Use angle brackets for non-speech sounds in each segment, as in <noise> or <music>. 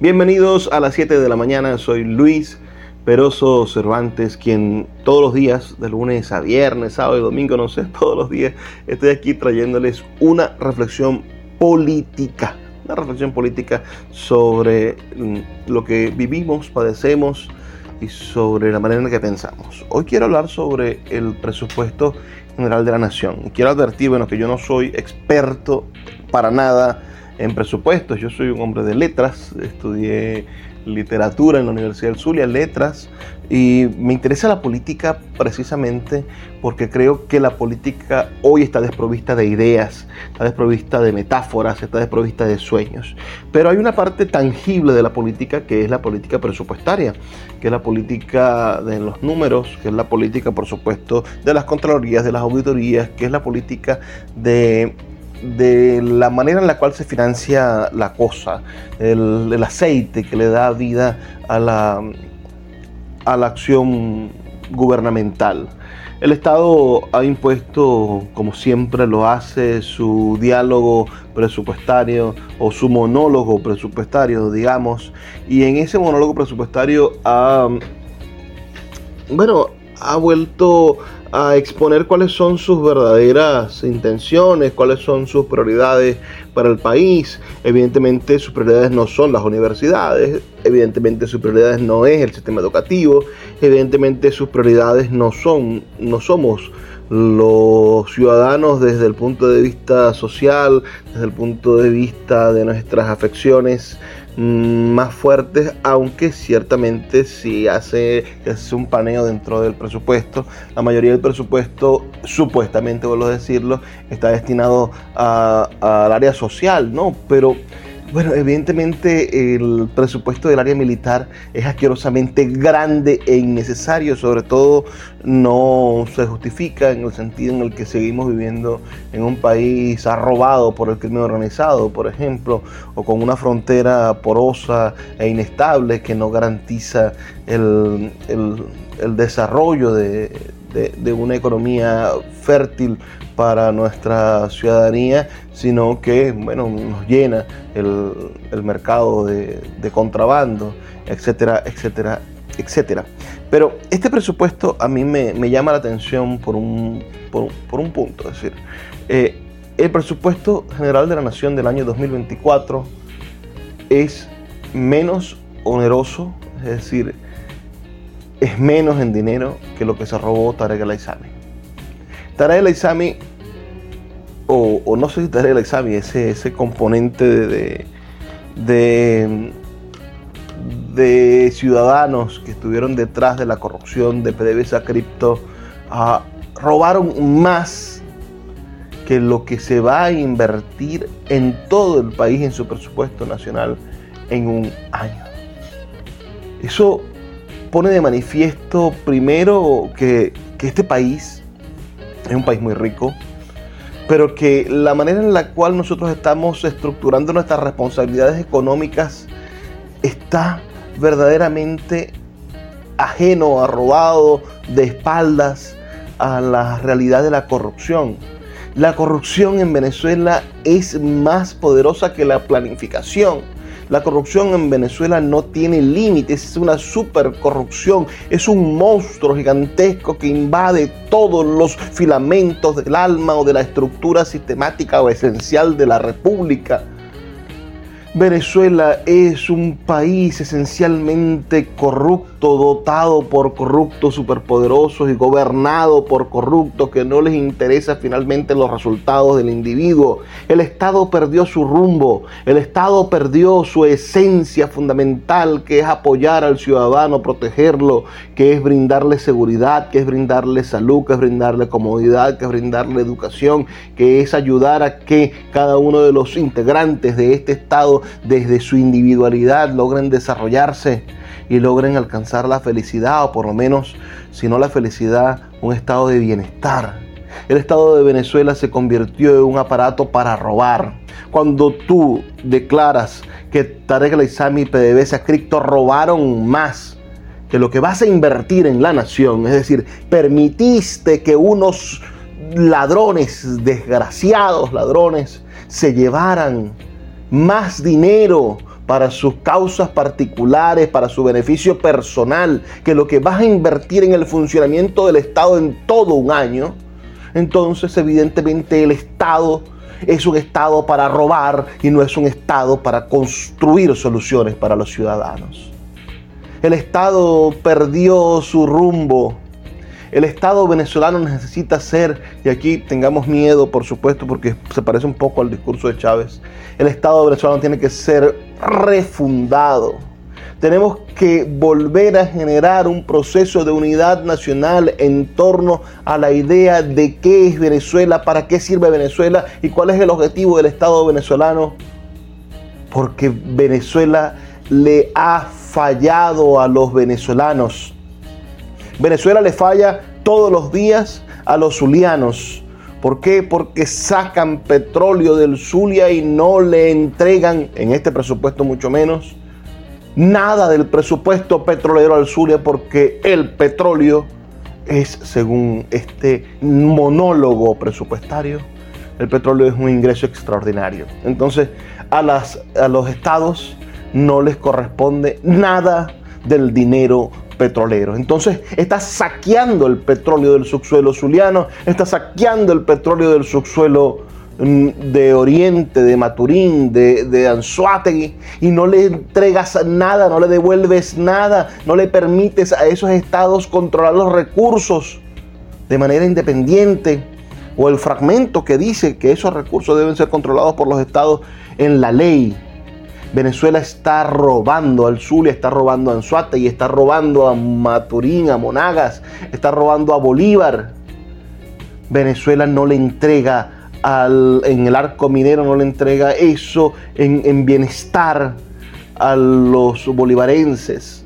Bienvenidos a las 7 de la mañana, soy Luis Peroso Cervantes, quien todos los días, de lunes a viernes, sábado y domingo, no sé, <laughs> todos los días, estoy aquí trayéndoles una reflexión política, una reflexión política sobre mm, lo que vivimos, padecemos y sobre la manera en que pensamos. Hoy quiero hablar sobre el presupuesto general de la nación. Quiero advertir, bueno, que yo no soy experto para nada en presupuestos. Yo soy un hombre de letras, estudié literatura en la Universidad del Zulia, letras, y me interesa la política precisamente porque creo que la política hoy está desprovista de ideas, está desprovista de metáforas, está desprovista de sueños. Pero hay una parte tangible de la política que es la política presupuestaria, que es la política de los números, que es la política, por supuesto, de las contralorías, de las auditorías, que es la política de de la manera en la cual se financia la cosa, el, aceite que le da vida a la, a la acción gubernamental. El Estado ha impuesto, como siempre lo hace, su diálogo presupuestario o su monólogo presupuestario, digamos, y en ese monólogo presupuestario ha, bueno, ha vuelto a exponer cuáles son sus verdaderas intenciones, cuáles son sus prioridades para el país. Evidentemente sus prioridades no son las universidades, evidentemente sus prioridades no es el sistema educativo, evidentemente sus prioridades no son, no somos los ciudadanos desde el punto de vista social, desde el punto de vista de nuestras afecciones más fuertes, aunque ciertamente si hace, hace un paneo dentro del presupuesto, la mayoría del presupuesto, supuestamente, vuelvo a decirlo, está destinado al área social, ¿no? Pero bueno, evidentemente el presupuesto del área militar es asquerosamente grande e innecesario, sobre todo no se justifica en el sentido en el que seguimos viviendo en un país arrobado por el crimen organizado, por ejemplo, o con una frontera porosa e inestable que no garantiza el, desarrollo de, de una economía fértil para nuestra ciudadanía, sino que bueno, nos llena el, mercado de, contrabando, etcétera, etcétera, etcétera. Pero este presupuesto a mí me, llama la atención por un, por, un punto, es decir, eh, el presupuesto general de la Nación del año 2024 es menos oneroso, es decir, es menos en dinero que lo que se robó Tarek El Aizami. Tarek El Aizami o, no sé si el examen, ese, ese componente de, de, de, ciudadanos que estuvieron detrás de la corrupción de PDVSA Cripto, ah, robaron más que lo que se va a invertir en todo el país en su presupuesto nacional en un año. Eso pone de manifiesto primero que, que este país es un país muy rico, pero que la manera en la cual nosotros estamos estructurando nuestras responsabilidades económicas está verdaderamente ajeno, arrobado de espaldas a la realidad de la corrupción. La corrupción en Venezuela es más poderosa que la planificación la corrupción en Venezuela no tiene límites, es una super corrupción, es un monstruo gigantesco que invade todos los filamentos del alma o de la estructura sistemática o esencial de la república. Venezuela es un país esencialmente corrupto, dotado por corruptos superpoderosos y gobernado por corruptos que no les interesa finalmente los resultados del individuo. El Estado perdió su rumbo, el Estado perdió su esencia fundamental que es apoyar al ciudadano, protegerlo, que es brindarle seguridad, que es brindarle salud, que es brindarle comodidad, que es brindarle educación, que es ayudar a que cada uno de los integrantes de este Estado desde su individualidad logren desarrollarse y logren alcanzar la felicidad o por lo menos, si no la felicidad, un estado de bienestar. El Estado de Venezuela se convirtió en un aparato para robar. Cuando tú declaras que Tarek El y PDVSA Cripto robaron más que lo que vas a invertir en la nación, es decir, permitiste que unos ladrones, desgraciados ladrones, se llevaran más dinero para sus causas particulares, para su beneficio personal, que lo que vas a invertir en el funcionamiento del Estado en todo un año, entonces evidentemente el Estado es un Estado para robar y no es un Estado para construir soluciones para los ciudadanos. El Estado perdió su rumbo. El Estado venezolano necesita ser, y aquí tengamos miedo, por supuesto, porque se parece un poco al discurso de Chávez, el Estado venezolano tiene que ser refundado tenemos que volver a generar un proceso de unidad nacional en torno a la idea de qué es Venezuela, para qué sirve Venezuela y cuál es el objetivo del Estado venezolano. Porque Venezuela le ha fallado a los venezolanos. Venezuela le falla todos los días a los zulianos. ¿Por qué? Porque sacan petróleo del Zulia y no le entregan, en este presupuesto mucho menos, nada del presupuesto petrolero al Zulia porque el petróleo es, según este monólogo presupuestario, el petróleo es un ingreso extraordinario. Entonces, a, las, a los estados no les corresponde nada del dinero petrolero. Entonces está saqueando el petróleo del subsuelo zuliano, está saqueando el petróleo del subsuelo Mm, de Oriente, de Maturín, de, de Anzuategui, y no le entregas nada, no le devuelves nada, no le permites a esos estados controlar los recursos de manera independiente, o el fragmento que dice que esos recursos deben ser controlados por los estados en la ley. Venezuela está robando al Zulia, está robando a Anzuategui, está robando a Maturín, a Monagas, está robando a Bolívar. Venezuela no le entrega en el arco minero, no le entrega eso en, bienestar a los bolivarenses.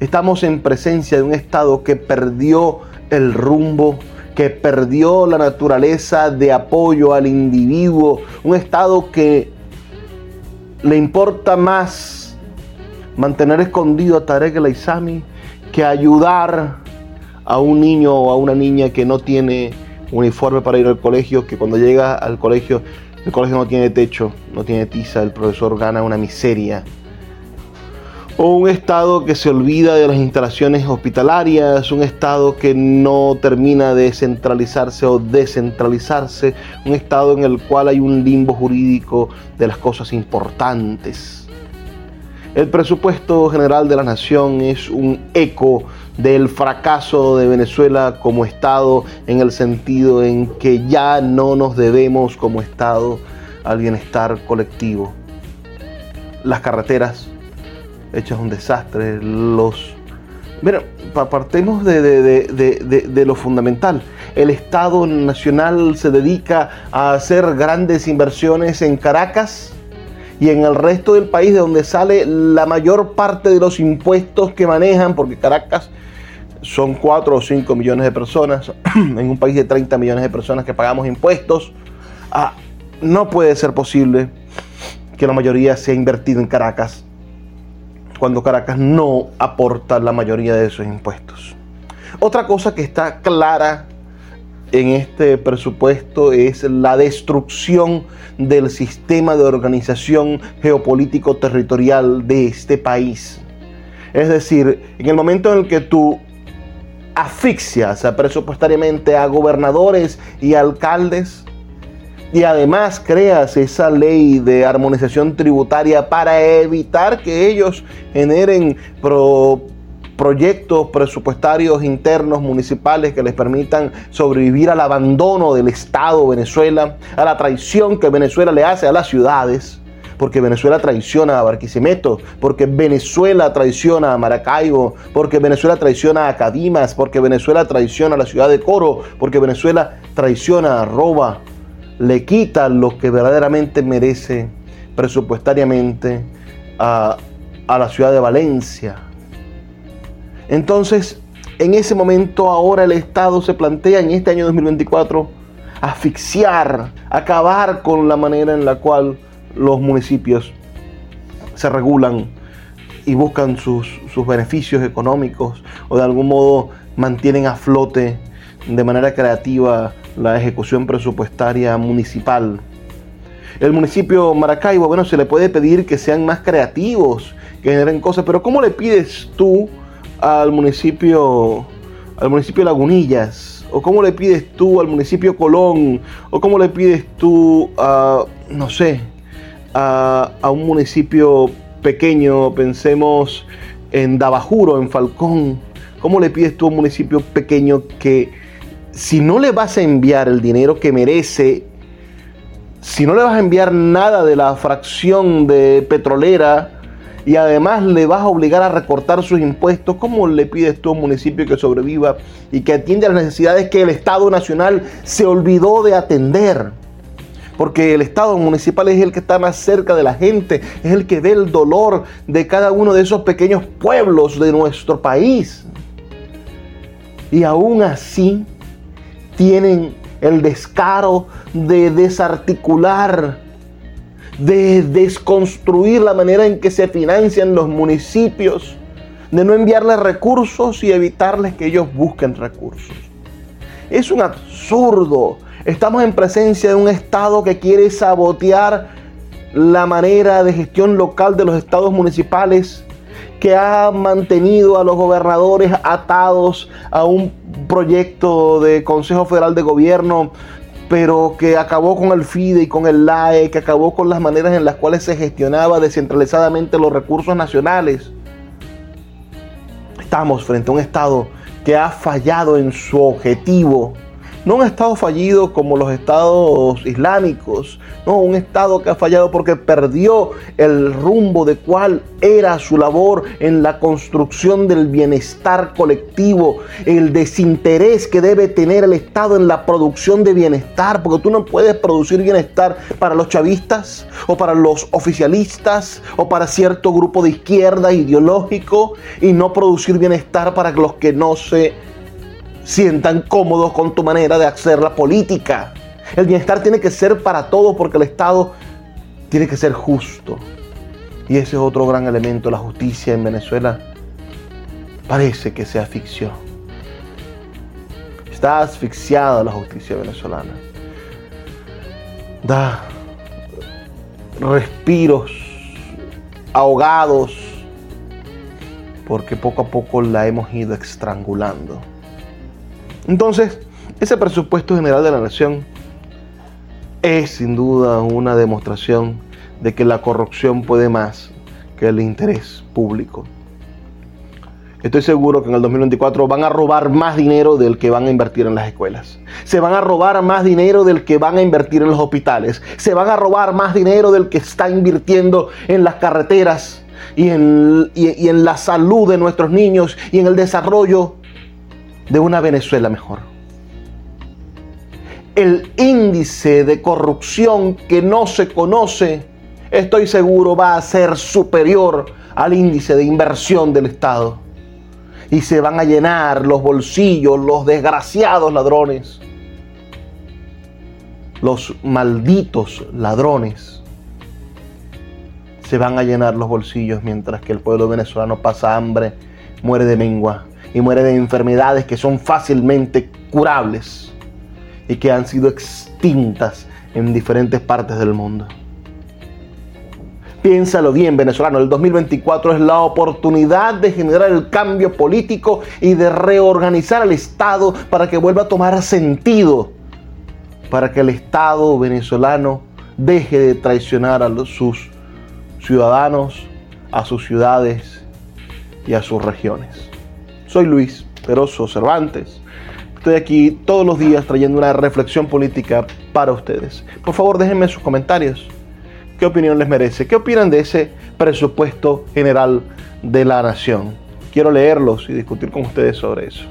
Estamos en presencia de un Estado que perdió el rumbo, que perdió la naturaleza de apoyo al individuo, un Estado que le importa más mantener escondido a Tarek el Aizami que ayudar a un niño o a una niña que no tiene uniforme para ir al colegio, que cuando llega al colegio, el colegio no tiene techo, no tiene tiza, el profesor gana una miseria. Un Estado que se olvida de las instalaciones hospitalarias, un Estado que no termina de centralizarse o descentralizarse, un Estado en el cual hay un limbo jurídico de las cosas importantes. El presupuesto general de la nación es un eco del fracaso de Venezuela como Estado en el sentido en que ya no nos debemos como Estado al bienestar colectivo. Las carreteras hechas un desastre, los... Mira, partemos de, de lo fundamental. El Estado Nacional se dedica a hacer grandes inversiones en Caracas, y en el resto del país de donde sale la mayor parte de los impuestos que manejan, porque Caracas son 4 o 5 millones de personas, <clears throat> en un país de 30 millones de personas que pagamos impuestos, ah, no puede ser posible que la mayoría sea invertida en Caracas cuando Caracas no aporta la mayoría de esos impuestos. Otra cosa que está clara en este presupuesto es la destrucción del sistema de organización geopolítico territorial de este país. Es decir, en el momento en el que tú asfixias presupuestariamente a gobernadores y alcaldes y además creas esa ley de armonización tributaria para evitar que ellos generen proyectos presupuestarios internos municipales que les permitan sobrevivir al abandono del Estado Venezuela, a la traición que Venezuela le hace a las ciudades porque Venezuela traiciona a Barquisimeto, porque Venezuela traiciona a Maracaibo, porque Venezuela traiciona a Cadimas, porque Venezuela traiciona a la ciudad de Coro, porque Venezuela traiciona, roba, le quita lo que verdaderamente merece presupuestariamente a, a la ciudad de Valencia. Entonces, en ese momento ahora el Estado se plantea en este año 2024 asfixiar, acabar con la manera en la cual los municipios se regulan y buscan sus, beneficios económicos o de algún modo mantienen a flote de manera creativa la ejecución presupuestaria municipal. El municipio Maracaibo, bueno, se le puede pedir que sean más creativos, que generen cosas, pero ¿cómo le pides tú al municipio, al municipio Lagunillas? ¿O cómo le pides tú al municipio Colón? ¿O cómo le pides tú a, no sé, a, a un municipio pequeño? Pensemos en Dabajuro, en Falcón. ¿Cómo le pides tú a un municipio pequeño que si no le vas a enviar el dinero que merece, si no le vas a enviar nada de la fracción de petrolera y además le vas a obligar a recortar sus impuestos, ¿cómo le pides tú a un municipio que sobreviva y que atienda las necesidades que el Estado Nacional se olvidó de atender? Porque el Estado municipal es el que está más cerca de la gente, es el que ve el dolor de cada uno de esos pequeños pueblos de nuestro país. Y aún así, tienen el descaro de desarticular, de desconstruir la manera en que se financian los municipios, de no enviarles recursos y evitarles que ellos busquen recursos. Es un absurdo. Estamos en presencia de un Estado que quiere sabotear la manera de gestión local de los estados municipales que ha mantenido a los gobernadores atados a un proyecto de Consejo Federal de Gobierno, pero que acabó con el FIDE y con el LAE, que acabó con las maneras en las cuales se gestionaba descentralizadamente los recursos nacionales. Estamos frente a un Estado que ha fallado en su objetivo no un Estado fallido como los estados islámicos, no, un Estado que ha fallado porque perdió el rumbo de cuál era su labor en la construcción del bienestar colectivo, el desinterés que debe tener el Estado en la producción de bienestar, porque tú no puedes producir bienestar para los chavistas o para los oficialistas o para cierto grupo de izquierda ideológico y no producir bienestar para los que no se sientan cómodos con tu manera de hacer la política. El bienestar tiene que ser para todos porque el Estado tiene que ser justo. Y ese es otro gran elemento, la justicia en Venezuela. Parece que se asfixió. Está asfixiada la justicia venezolana. Da respiros ahogados porque poco a poco la hemos ido estrangulando. Entonces, ese presupuesto general de la nación es sin duda una demostración de que la corrupción puede más que el interés público. Estoy seguro que en el 2024 van a robar más dinero del que van a invertir en las escuelas. Se van a robar más dinero del que van a invertir en los hospitales. Se van a robar más dinero del que está invirtiendo en las carreteras y en, y en la salud de nuestros niños y en el desarrollo de una Venezuela mejor. El índice de corrupción que no se conoce, estoy seguro, va a ser superior al índice de inversión del Estado. Y se van a llenar los bolsillos, los desgraciados ladrones, los malditos ladrones. Se van a llenar los bolsillos mientras que el pueblo venezolano pasa hambre, muere de mengua y muere de enfermedades que son fácilmente curables y que han sido extintas en diferentes partes del mundo. Piénsalo bien, venezolano, el 2024 es la oportunidad de generar el cambio político y de reorganizar el Estado para que vuelva a tomar sentido, para que el Estado venezolano deje de traicionar a sus ciudadanos, a sus ciudades y a sus regiones. Soy Luis Peroso Cervantes. Estoy aquí todos los días trayendo una reflexión política para ustedes. Por favor, déjenme sus comentarios. ¿Qué opinión les merece? ¿Qué opinan de ese presupuesto general de la nación? Quiero leerlos y discutir con ustedes sobre eso.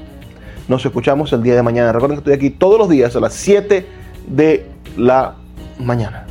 Nos escuchamos el día de mañana. Recuerden que estoy aquí todos los días a las 7 de la mañana.